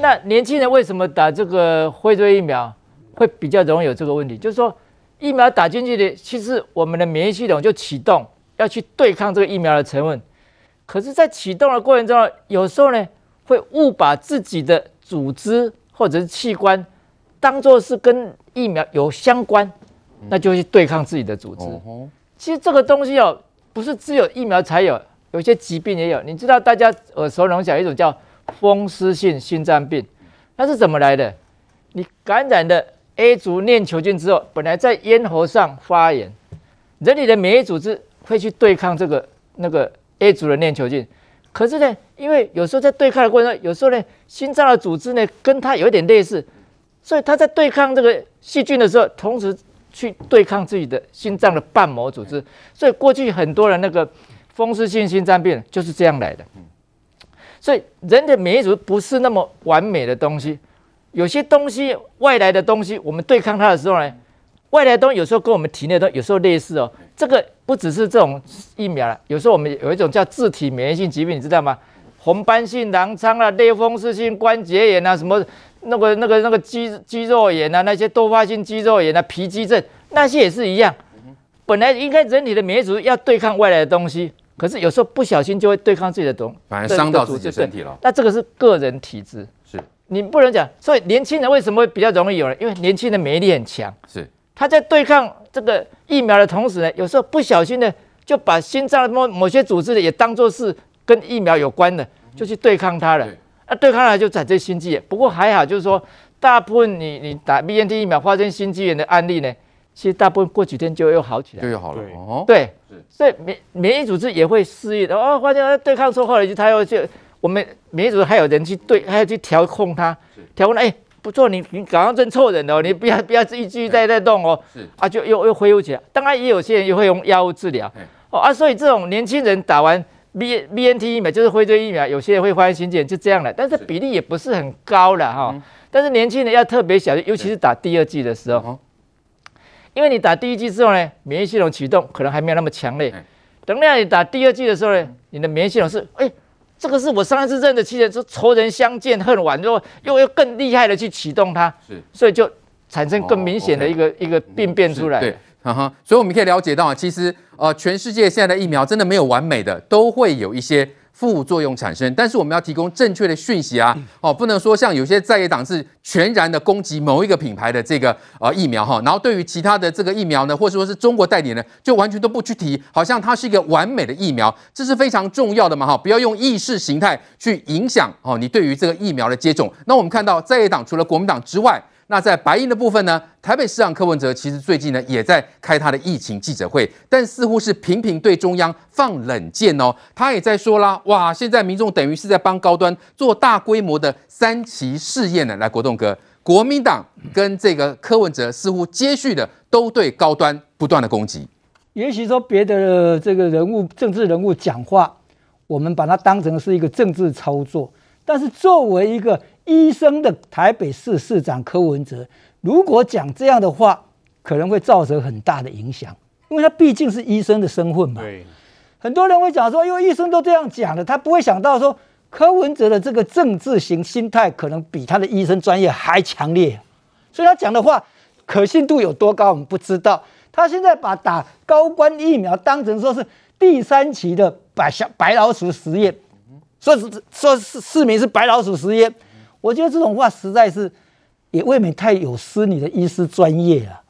那年轻人为什么打这个辉瑞疫苗会比较容易有这个问题？就是说疫苗打进去的，其实我们的免疫系统就启动要去对抗这个疫苗的成分。可是，在启动的过程中，有时候呢，会误把自己的组织或者是器官当做是跟疫苗有相关，那就去对抗自己的组织。其实这个东西哦，不是只有疫苗才有，有些疾病也有。你知道，大家耳熟能详一种叫风湿性心脏病，它是怎么来的？你感染的 A 族链球菌之后，本来在咽喉上发炎，人体的免疫组织会去对抗这个那个。A 族的链球菌，可是呢，因为有时候在对抗的过程中，有时候呢，心脏的组织呢跟它有点类似，所以它在对抗这个细菌的时候，同时去对抗自己的心脏的瓣膜组织，所以过去很多人那个风湿性心脏病就是这样来的。所以人的免疫组不是那么完美的东西，有些东西外来的东西，我们对抗它的时候呢，外来的东西有时候跟我们体内的有时候类似哦，这个。不只是这种疫苗了，有时候我们有一种叫自体免疫性疾病，你知道吗？红斑性狼疮啊，类风湿性关节炎啊，什么那个那个那个肌肌肉炎啊，那些多发性肌肉炎啊，皮肌症那些也是一样。本来应该人体的免疫组织要对抗外来的东西，可是有时候不小心就会对抗自己的东西，反而伤到自己的身体了。那这个是个人体质，是你不能讲。所以年轻人为什么会比较容易有人？因为年轻人免疫力很强，是他在对抗。这个疫苗的同时呢，有时候不小心呢，就把心脏某某些组织的，也当做是跟疫苗有关的，就去对抗它了。啊，对抗了就产生心肌炎。不过还好，就是说，大部分你你打 BNT 疫苗发生心肌炎的案例呢，其实大部分过几天就又好起来，就又好了。哦，对，所以免免疫组织也会适应的。哦，发现对抗之后，后来就他又就我们免疫组织还有人去对，还要去调控它，调控哎。不错，你你刚刚认错人哦，你不要不要继续再再动哦，是。啊，就又又恢复起来。当然也有些人也会用药物治疗，哦啊，所以这种年轻人打完 B B N T 疫苗就是辉瑞疫苗，有些人会发生心肌炎，就这样了。但是比例也不是很高了哈。但是年轻人要特别小心，尤其是打第二剂的时候，因为你打第一剂之后呢，免疫系统启动可能还没有那么强烈。等到你打第二剂的时候呢，你的免疫系统是哎。这个是我上一次认的亲人，是仇人相见恨晚，又又又更厉害的去启动它，是，所以就产生更明显的一个、哦 okay、一个病变出来。对，哈哈，所以我们可以了解到啊，其实呃，全世界现在的疫苗真的没有完美的，都会有一些。副作用产生，但是我们要提供正确的讯息啊！哦，不能说像有些在野党是全然的攻击某一个品牌的这个呃疫苗哈，然后对于其他的这个疫苗呢，或者说是中国代理呢，就完全都不去提，好像它是一个完美的疫苗，这是非常重要的嘛哈！不要用意识形态去影响哦你对于这个疫苗的接种。那我们看到在野党除了国民党之外，那在白银的部分呢，台北市长柯文哲其实最近呢也在开他的疫情记者会，但似乎是频频对中央放冷箭哦。他也在说啦，哇，现在民众等于是在帮高端做大规模的三期试验呢。来，国栋哥，国民党跟这个柯文哲似乎接续的都对高端不断的攻击。也许说别的这个人物、政治人物讲话，我们把它当成是一个政治操作，但是作为一个。医生的台北市市长柯文哲，如果讲这样的话，可能会造成很大的影响，因为他毕竟是医生的身份嘛。对，很多人会讲说，因为医生都这样讲了，他不会想到说柯文哲的这个政治型心态可能比他的医生专业还强烈，所以他讲的话可信度有多高，我们不知道。他现在把打高端疫苗当成说是第三期的白小白老鼠实验，说是说是市民是白老鼠实验。我觉得这种话实在是也未免太有失你的医师专业了。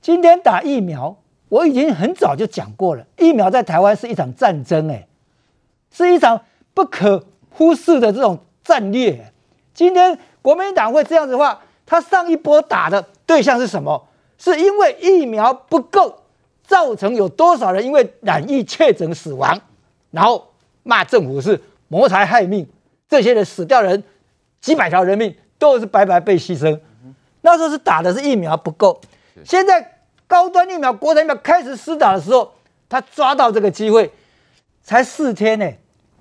今天打疫苗，我已经很早就讲过了，疫苗在台湾是一场战争，哎，是一场不可忽视的这种战略。今天国民党会这样子的话，他上一波打的对象是什么？是因为疫苗不够，造成有多少人因为染疫确诊死亡，然后骂政府是谋财害命，这些人死掉人。几百条人命都是白白被牺牲，那时候是打的是疫苗不够，现在高端疫苗、国产疫苗开始施打的时候，他抓到这个机会，才四天呢，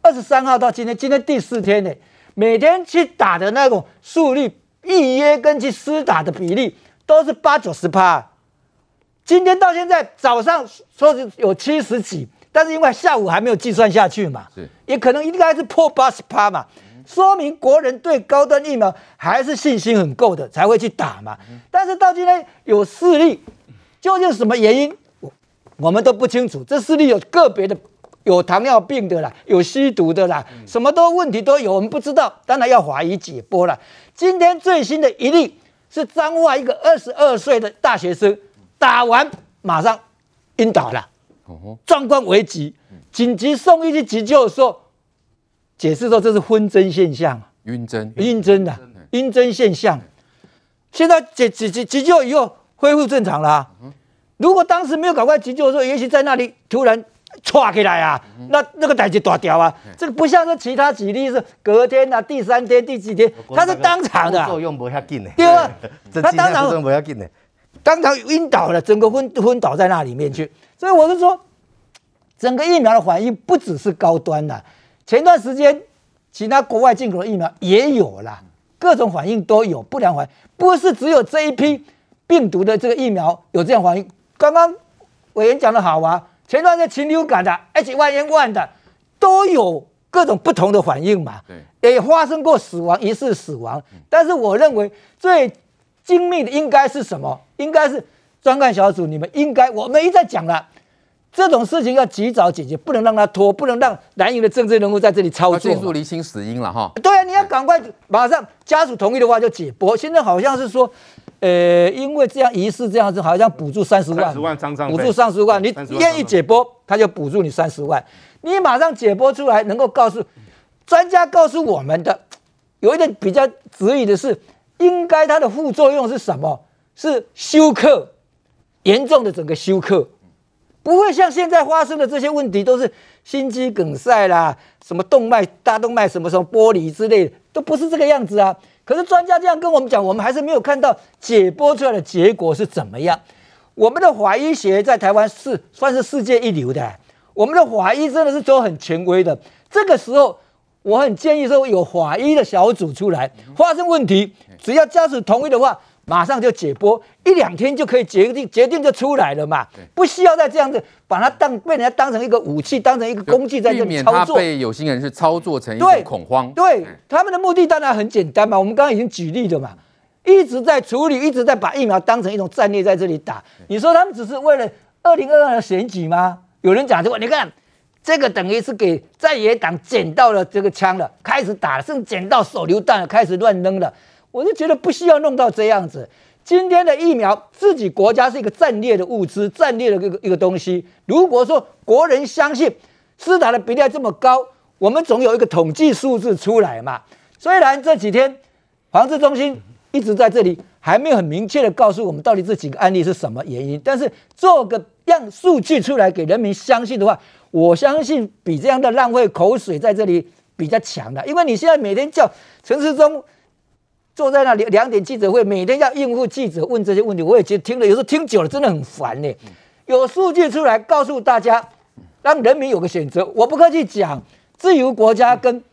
二十三号到今天，今天第四天呢，每天去打的那种速率、预约跟去施打的比例都是八九十趴，今天到现在早上说是有七十几，但是因为下午还没有计算下去嘛，也可能应该是破八十趴嘛。说明国人对高端疫苗还是信心很够的，才会去打嘛。但是到今天有四例，究竟什么原因，我我们都不清楚。这四例有个别的，有糖尿病的啦，有吸毒的啦，什么都问题都有，我们不知道，当然要怀疑解剖了。今天最新的一例是彰化一个二十二岁的大学生，打完马上晕倒了，状况危急，紧急送医去急救的时候。解释说这是昏针现象，晕针，晕针的晕针现象。现在急急急急救以后恢复正常了、啊。如果当时没有赶快急救的时候，也许在那里突然唰起来啊，那那个代志大条啊。这个不像是其他几例是隔天啊、第三天、第几天，他是当场的、啊。作用不要紧的，对啊，他当场不要紧的，当场晕倒了，整个昏昏倒在那里面去。所以我是说，整个疫苗的反应不只是高端的。前段时间，其他国外进口的疫苗也有啦，各种反应都有，不良反应不是只有这一批病毒的这个疫苗有这样反应。刚刚委员讲的好啊，前段时间禽流感的 H1N1 的都有各种不同的反应嘛，也发生过死亡，疑似死亡。但是我认为最精密的应该是什么？应该是专案小组，你们应该我们一再讲了。这种事情要及早解决，不能让他拖，不能让蓝营的政治人物在这里操作。迅速厘清死因了哈。对啊，你要赶快马上家属同意的话就解剖。现在好像是说，呃，因为这样疑似这样子，好像补助三十万，补助三十万，你愿意解剖，他就补助你三十万。你马上解剖出来，能够告诉专家告诉我们的，有一点比较质疑的是，应该它的副作用是什么？是休克，严重的整个休克。不会像现在发生的这些问题，都是心肌梗塞啦，什么动脉、大动脉什么什么剥离之类的，都不是这个样子啊。可是专家这样跟我们讲，我们还是没有看到解剖出来的结果是怎么样。我们的法医学在台湾是算是世界一流的，我们的法医真的是都很权威的。这个时候，我很建议说有法医的小组出来，发生问题，只要家属同意的话。马上就解剖，一两天就可以决定，决定就出来了嘛，不需要再这样子把它当被人家当成一个武器，当成一个工具在这里操作。被有心人是操作成一种恐慌。对，对他们的目的当然很简单嘛，我们刚刚已经举例了嘛，一直在处理，一直在把疫苗当成一种战略在这里打。你说他们只是为了二零二二的选举吗？有人讲这个，你看这个等于是给在野党捡到了这个枪了，开始打了，甚至捡到手榴弹了，开始乱扔了。我就觉得不需要弄到这样子。今天的疫苗，自己国家是一个战略的物资，战略的一个一个东西。如果说国人相信施打的比例这么高，我们总有一个统计数字出来嘛。虽然这几天防治中心一直在这里，还没有很明确的告诉我们到底这几个案例是什么原因，但是做个样数据出来给人民相信的话，我相信比这样的浪费口水在这里比较强的。因为你现在每天叫陈时中。坐在那里两点记者会，每天要应付记者问这些问题，我也觉得听了，有时候听久了真的很烦呢。有数据出来告诉大家，让人民有个选择。我不客气讲，自由国家跟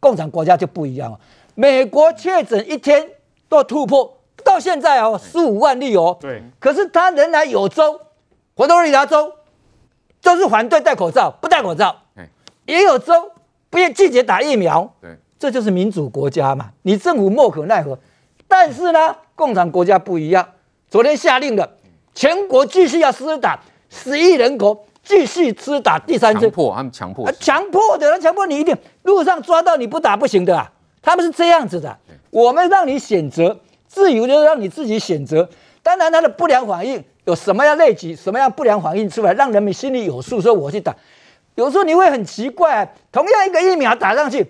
共产国家就不一样了。美国确诊一天都突破到现在哦，十五万例哦。对。可是他仍然有州，佛罗里达州就是反对戴口罩，不戴口罩。也有州不愿拒绝打疫苗。对。这就是民主国家嘛，你政府莫可奈何。但是呢，共产国家不一样，昨天下令了，全国继续要施打，十亿人口继续施打第三针。强迫他们强迫，强迫的，他强迫你一定路上抓到你不打不行的啊，他们是这样子的。我们让你选择，自由就让你自己选择。当然，他的不良反应有什么样类举，什么样不良反应出来，让人民心里有数，说我去打。有时候你会很奇怪，同样一个疫苗打上去。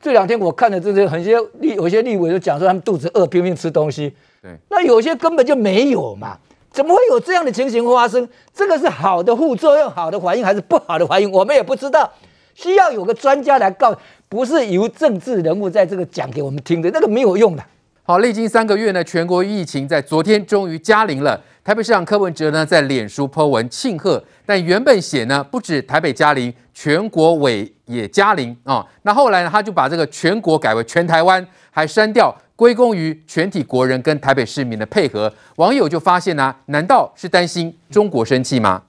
这两天我看了这些，很些立有些立委就讲说他们肚子饿，拼命吃东西。对，那有些根本就没有嘛，怎么会有这样的情形发生？这个是好的副作用、好的反应，还是不好的反应？我们也不知道，需要有个专家来告，不是由政治人物在这个讲给我们听的，那个没有用的。好，历经三个月呢，全国疫情在昨天终于加零了。台北市长柯文哲呢在脸书 po 文庆贺，但原本写呢不止台北加零，全国委也加零啊。那后来呢他就把这个全国改为全台湾，还删掉，归功于全体国人跟台北市民的配合。网友就发现呢、啊，难道是担心中国生气吗？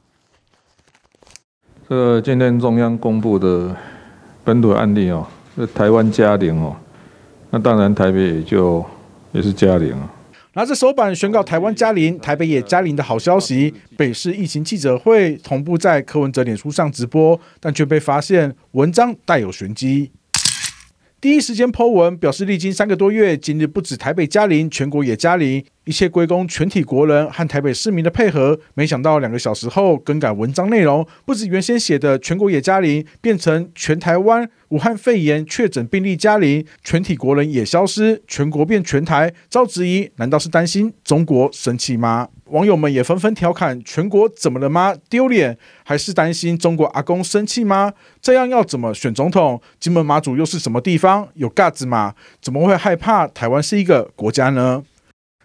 这今天中央公布的本土案例哦，这台湾佳龄哦，那当然台北也就也是佳龄啊。拿着手板宣告台湾嘉陵，台北也嘉陵的好消息，北市疫情记者会同步在柯文哲脸书上直播，但却被发现文章带有玄机。第一时间 po 文表示，历经三个多月，今日不止台北佳龄，全国也佳龄，一切归功全体国人和台北市民的配合。没想到两个小时后更改文章内容，不止原先写的全国也佳龄，变成全台湾武汉肺炎确诊病例佳龄，全体国人也消失，全国变全台，遭质疑，难道是担心中国生气吗？网友们也纷纷调侃：“全国怎么了吗？丢脸？还是担心中国阿公生气吗？这样要怎么选总统？金门马祖又是什么地方？有嘎子吗？怎么会害怕台湾是一个国家呢？”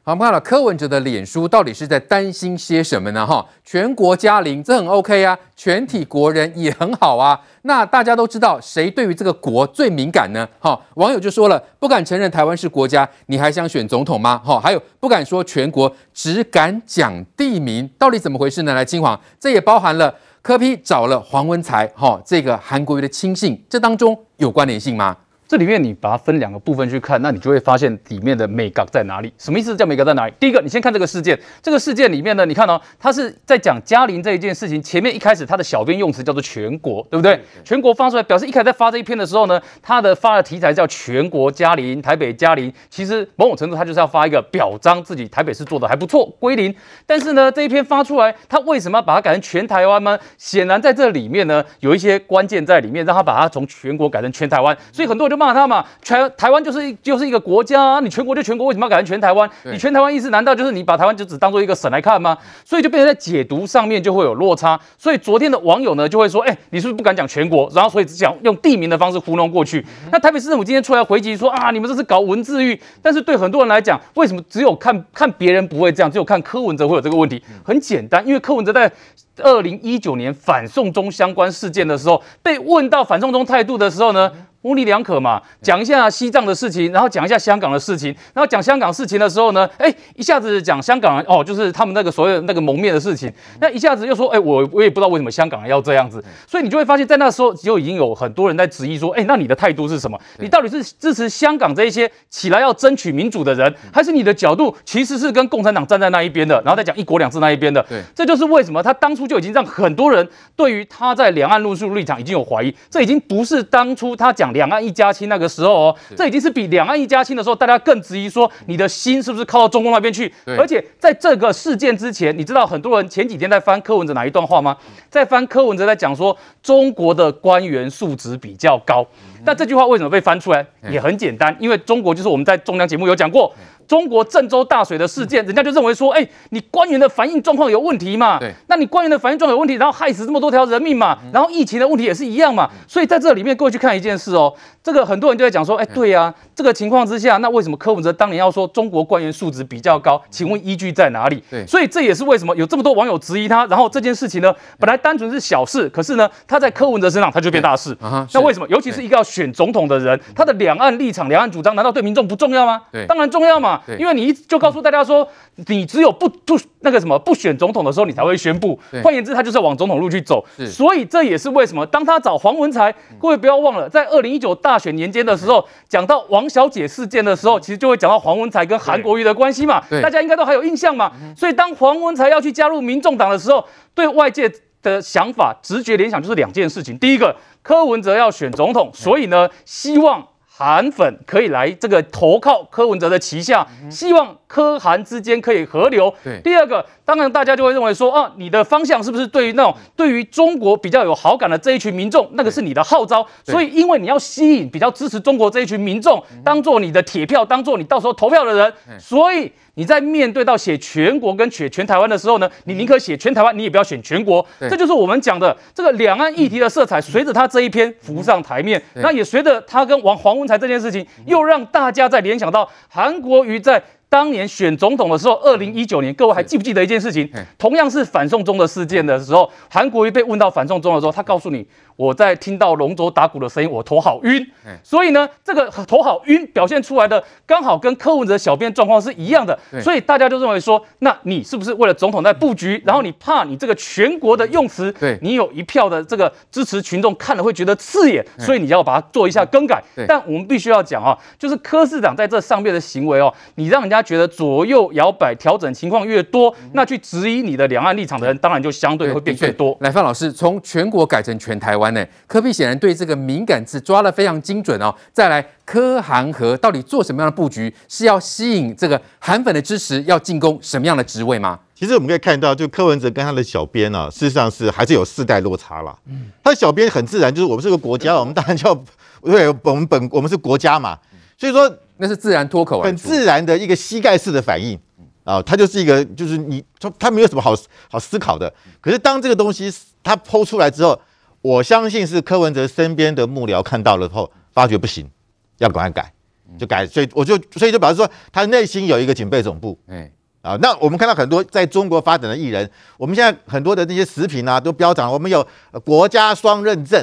好，我们看了柯文哲的脸书，到底是在担心些什么呢？哈，全国佳龄，这很 OK 啊，全体国人也很好啊。那大家都知道，谁对于这个国最敏感呢？哈，网友就说了，不敢承认台湾是国家，你还想选总统吗？哈，还有不敢说全国，只敢讲地名，到底怎么回事呢？来，金黄，这也包含了柯批找了黄文才，哈，这个韩国瑜的亲信，这当中有关联性吗？这里面你把它分两个部分去看，那你就会发现里面的美感在哪里？什么意思？叫美感在哪里？第一个，你先看这个事件，这个事件里面呢，你看哦，他是在讲嘉玲这一件事情。前面一开始他的小编用词叫做全国，对不对？全国发出来，表示一开始在发这一篇的时候呢，他的发的题材叫全国嘉玲，台北嘉玲。其实某种程度他就是要发一个表彰自己台北市做的还不错，归零。但是呢，这一篇发出来，他为什么要把它改成全台湾呢？显然在这里面呢，有一些关键在里面，让他把它从全国改成全台湾。所以很多人就骂他嘛，全。台湾就是就是一个国家啊，你全国就全国，为什么要改成全台湾？你全台湾意思难道就是你把台湾就只当做一个省来看吗？所以就变成在解读上面就会有落差。所以昨天的网友呢就会说，哎，你是不是不敢讲全国？然后所以只想用地名的方式糊弄过去。那台北市政府今天出来回击说啊，你们这是搞文字狱。但是对很多人来讲，为什么只有看看别人不会这样，只有看柯文哲会有这个问题？很简单，因为柯文哲在二零一九年反送中相关事件的时候，被问到反送中态度的时候呢，模棱两可嘛，讲一下西藏的事情，然后讲一下香港的事情，然后讲香港事情的时候呢，哎，一下子讲香港人哦，就是他们那个所谓那个蒙面的事情，那一下子又说，哎，我我也不知道为什么香港人要这样子，所以你就会发现，在那时候就已经有很多人在质疑说，哎，那你的态度是什么？你到底是支持香港这一些起来要争取民主的人，还是你的角度其实是跟共产党站在那一边的，然后再讲一国两制那一边的？对，这就是为什么他当初就已经让很多人对于他在两岸论述立场已经有怀疑，这已经不是当初他讲两岸一家亲。那个时候哦，这已经是比两岸一家亲的时候，大家更质疑说你的心是不是靠到中共那边去？而且在这个事件之前，你知道很多人前几天在翻柯文哲哪一段话吗？在翻柯文哲在讲说中国的官员素质比较高，但这句话为什么被翻出来？也很简单，因为中国就是我们在中央节目有讲过。中国郑州大水的事件，人家就认为说，哎，你官员的反应状况有问题嘛？对，那你官员的反应状况有问题，然后害死这么多条人命嘛？然后疫情的问题也是一样嘛？所以在这里面，各位去看一件事哦，这个很多人就在讲说，哎，对呀，这个情况之下，那为什么柯文哲当年要说中国官员素质比较高？请问依据在哪里？对，所以这也是为什么有这么多网友质疑他。然后这件事情呢，本来单纯是小事，可是呢，他在柯文哲身上他就变大事。那为什么？尤其是一个要选总统的人，他的两岸立场、两岸主张，难道对民众不重要吗？对，当然重要嘛，因为你一就告诉大家说，你只有不不那个什么不选总统的时候，你才会宣布。换言之，他就是往总统路去走。所以这也是为什么，当他找黄文才，各位不要忘了，在二零一九大选年间的时候，讲到王小姐事件的时候，其实就会讲到黄文才跟韩国瑜的关系嘛。大家应该都还有印象嘛。所以当黄文才要去加入民众党的时候，对外界的想法直觉联想就是两件事情：第一个，柯文哲要选总统，所以呢，希望。韩粉可以来这个投靠柯文哲的旗下，希望柯韩之间可以合流。对，第二个，当然大家就会认为说，啊，你的方向是不是对于那种对于中国比较有好感的这一群民众，那个是你的号召。所以，因为你要吸引比较支持中国这一群民众，当做你的铁票，当做你到时候投票的人，所以。你在面对到写全国跟写全台湾的时候呢，你宁可写全台湾，你也不要选全国。这就是我们讲的这个两岸议题的色彩，随着他这一篇浮上台面，那也随着他跟王黄文才这件事情，又让大家在联想到韩国瑜在当年选总统的时候，二零一九年，各位还记不记得一件事情？同样是反送中的事件的时候，韩国瑜被问到反送中的时候，他告诉你，我在听到龙舟打鼓的声音，我头好晕。所以呢，这个头好晕表现出来的刚好跟柯文哲小编状况是一样的。所以大家就认为说，那你是不是为了总统在布局，然后你怕你这个全国的用词，对你有一票的这个支持群众看了会觉得刺眼，所以你要把它做一下更改。但我们必须要讲啊，就是柯市长在这上面的行为哦，你让人家觉得左右摇摆调整情况越多，那去质疑你的两岸立场的人，当然就相对会变越多。来，范老师，从全国改成全台湾呢？科比显然对这个敏感字抓得非常精准哦。再来，科韩和到底做什么样的布局？是要吸引这个韩粉的支持，要进攻什么样的职位吗？其实我们可以看到，就柯文哲跟他的小编呢、啊，事实上是还是有世代落差了。嗯，他的小编很自然，就是我们是个国家，我们当然就要 对，我们本我们是国家嘛，所以说那是自然脱口，很自然的一个膝盖式的反应啊，他就是一个就是你他他没有什么好好思考的。可是当这个东西他抛出来之后，我相信是柯文哲身边的幕僚看到了后，发觉不行，要赶快改，就改。所以我就所以就表示说，他内心有一个警备总部。哎。啊，那我们看到很多在中国发展的艺人，我们现在很多的那些食品啊，都标榜我们有国家双认证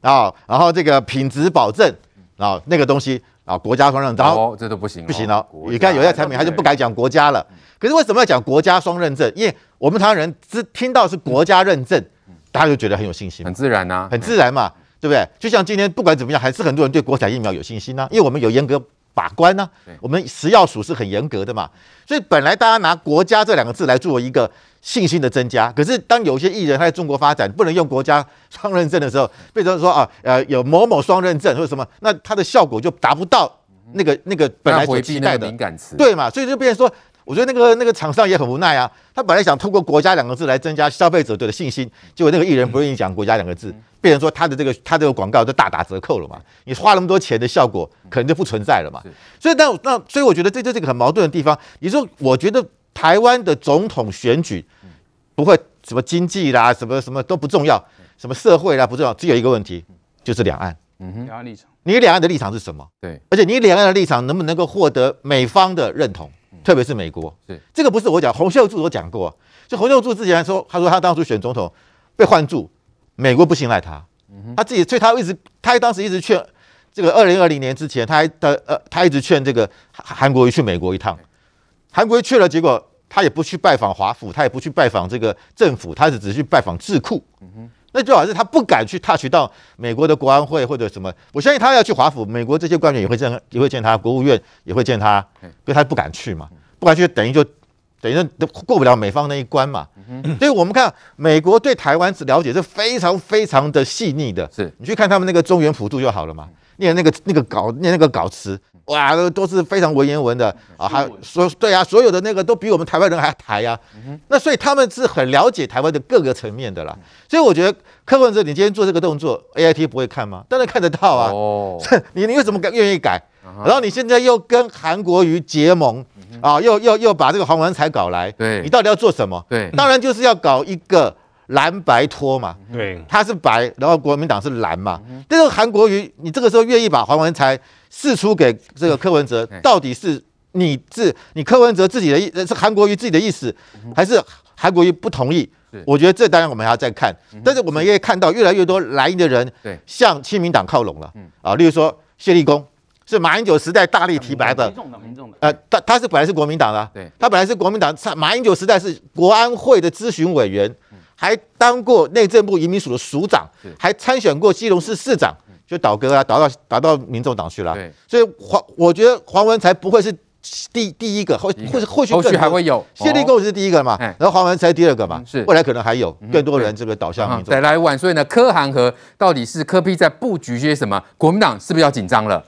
啊，然后这个品质保证啊，那个东西啊，国家双认证，哦，这都不行，不行哦。你看有些产品，他就不敢讲国家了。可是为什么要讲国家双认证？因为我们台湾人只听到是国家认证，大家就觉得很有信心，很自然呐，很自然嘛，对不对？就像今天不管怎么样，还是很多人对国产疫苗有信心呐，因为我们有严格。把关呢、啊？我们食药署是很严格的嘛，所以本来大家拿“国家”这两个字来做一个信心的增加。可是当有些艺人他在中国发展不能用国家双认证的时候，变成说啊，呃，有某某双认证或者什么，那它的效果就达不到那个那个本来所期待的敏感词，对嘛？所以就变成说。我觉得那个那个厂商也很无奈啊，他本来想通过“国家”两个字来增加消费者对的信心，结果那个艺人不愿意讲“国家”两个字，变成说他的这个他这个广告就大打折扣了嘛。你花那么多钱的效果可能就不存在了嘛。所以那那所以我觉得这就是个很矛盾的地方。你说我觉得台湾的总统选举不会什么经济啦，什么什么都不重要，什么社会啦不重要，只有一个问题就是两岸。嗯哼，两岸立场，你两岸的立场是什么？对，而且你两岸的立场能不能够获得美方的认同？特别是美国，对这个不是我讲，洪秀柱都讲过。就洪秀柱之前说，他说他当初选总统被换住，美国不信赖他，他自己，所以他一直，他当时一直劝这个二零二零年之前，他还的呃，他一直劝这个韩国瑜去美国一趟。韩国瑜去了，结果他也不去拜访华府，他也不去拜访这个政府，他是只去拜访智库。那最好像是他不敢去 touch 到美国的国安会或者什么，我相信他要去华府，美国这些官员也会见，也会见他，国务院也会见他，所以他不敢去嘛，不敢去等于就等于都过不了美方那一关嘛。所以我们看美国对台湾是了解是非常非常的细腻的，是你去看他们那个中原普渡就好了嘛，念那个那个稿念那个稿词。哇，都都是非常文言文的啊，还说对啊，所有的那个都比我们台湾人还台呀、啊。那所以他们是很了解台湾的各个层面的啦。所以我觉得柯文哲，你今天做这个动作，AIT 不会看吗？当然看得到啊。哦，你你为什么愿意改？然后你现在又跟韩国瑜结盟啊，又又又把这个黄文才搞来，对，你到底要做什么？对，当然就是要搞一个蓝白拖嘛。对，他是白，然后国民党是蓝嘛。但是韩国瑜，你这个时候愿意把黄文才？释出给这个柯文哲，到底是你是你柯文哲自己的意，是韩国瑜自己的意思，还是韩国瑜不同意？我觉得这当然我们还要再看。但是我们也看到越来越多蓝营的人向亲民党靠拢了。啊，例如说谢立功是马英九时代大力提拔的，民众党，民众党呃，他他是本来是国民党的，他本来是国民党，马英九时代是国安会的咨询委员，还当过内政部移民署的署长，还参选过基隆市市长。就倒戈啊，倒到倒到民众党去了。对，所以黄，我觉得黄文才不会是第第一个，或或是或许后续还会有。谢立功是第一个嘛，然后黄文才第二个嘛，是未来可能还有更多人这个倒向民众。再来晚，所以呢，柯韩和到底是柯 P 在布局些什么？国民党是不是要紧张了？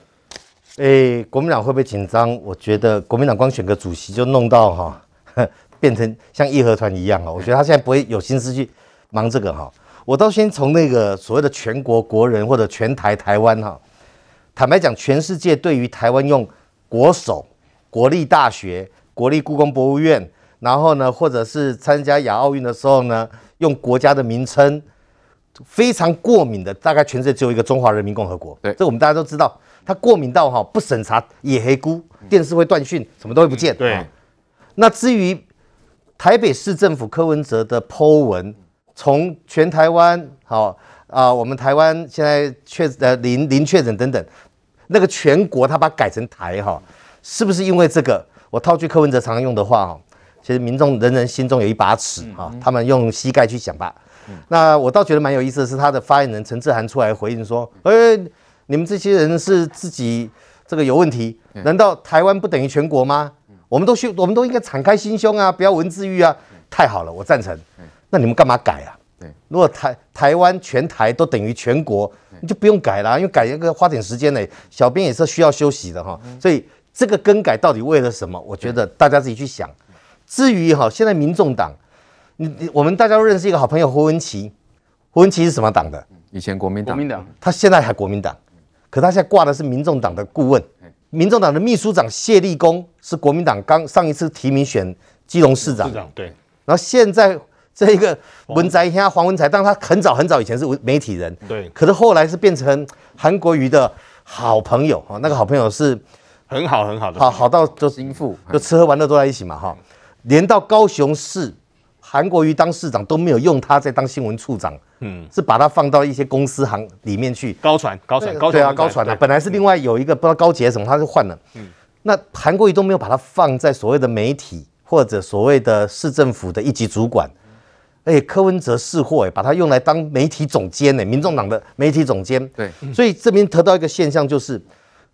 诶，国民党会不会紧张？我觉得国民党光选个主席就弄到哈，变成像义和团一样啊！我觉得他现在不会有心思去忙这个哈。我倒先从那个所谓的全国国人或者全台台湾哈，坦白讲，全世界对于台湾用国手、国立大学、国立故宫博物院，然后呢，或者是参加亚奥运的时候呢，用国家的名称非常过敏的，大概全世界只有一个中华人民共和国。对，这我们大家都知道，他过敏到哈不审查野黑菇，电视会断讯，什么都会不见。对。那至于台北市政府柯文哲的 Po 文。从全台湾好啊、呃，我们台湾现在确呃零零确诊等等，那个全国他把它改成台哈，是不是因为这个？我套句柯文哲常用的话哈，其实民众人人心中有一把尺哈，他们用膝盖去想吧。那我倒觉得蛮有意思的是，他的发言人陈志涵出来回应说：“哎，你们这些人是自己这个有问题，难道台湾不等于全国吗？我们都需，我们都应该敞开心胸啊，不要文字狱啊。太好了，我赞成。那你们干嘛改啊？如果台台湾全台都等于全国，你就不用改了，因为改一个花点时间呢。小编也是需要休息的哈，所以。”这个更改到底为了什么？我觉得大家自己去想。至于哈，现在民众党，你你我们大家都认识一个好朋友胡文琪，胡文琪是什么党的？以前国民党。国民党。他现在还国民党，可他现在挂的是民众党的顾问。民众党的秘书长谢立功是国民党刚上一次提名选基隆市长。市长对。然后现在这一个文在寅黄文才，但他很早很早以前是媒体人。对。可是后来是变成韩国瑜的好朋友啊，那个好朋友是。很好很好的，好好到就心腹，就吃喝玩乐都在一起嘛哈。连到高雄市，韩国瑜当市长都没有用他在当新闻处长，嗯，是把他放到一些公司行里面去。高传高传高传，对啊，高传啊，本来是另外有一个不知道高捷什么，他就换了。嗯，那韩国瑜都没有把他放在所谓的媒体或者所谓的市政府的一级主管。哎，柯文哲识货哎，把他用来当媒体总监呢，民众党的媒体总监。对，所以这边得到一个现象就是，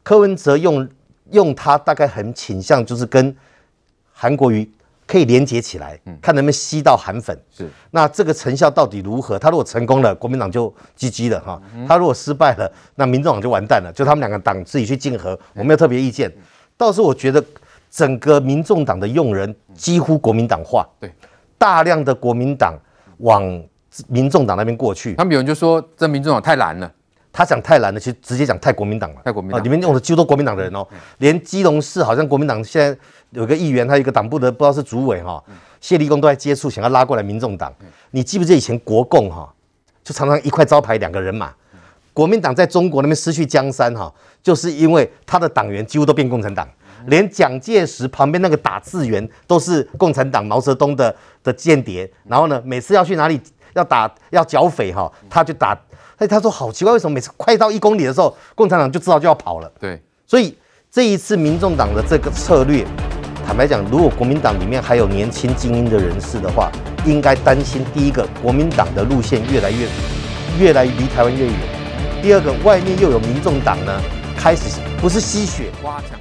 柯文哲用。用他大概很倾向就是跟韩国瑜可以连接起来，看能不能吸到韩粉。是，那这个成效到底如何？他如果成功了，国民党就 GG 了哈；他如果失败了，那民众党就完蛋了。就他们两个党自己去竞合，我没有特别意见。倒是我觉得整个民众党的用人几乎国民党化，对，大量的国民党往民众党那边过去。他们有人就说这民众党太蓝了。他讲太蓝了，其实直接讲太国民党了。太国民党，里面用的几乎都国民党的人哦。连基隆市好像国民党现在有个议员，他有一个党部的不知道是主委哈，谢立功都在接触，想要拉过来民众党。你记不记得以前国共哈，就常常一块招牌两个人嘛。国民党在中国那边失去江山哈，就是因为他的党员几乎都变共产党，连蒋介石旁边那个打字员都是共产党毛泽东的的间谍。然后呢，每次要去哪里要打要剿匪哈，他就打。哎，他说好奇怪，为什么每次快到一公里的时候，共产党就知道就要跑了？对，所以这一次民众党的这个策略，坦白讲，如果国民党里面还有年轻精英的人士的话，应该担心第一个，国民党的路线越来越越来离台湾越远；第二个，外面又有民众党呢，开始不是吸血刮奖。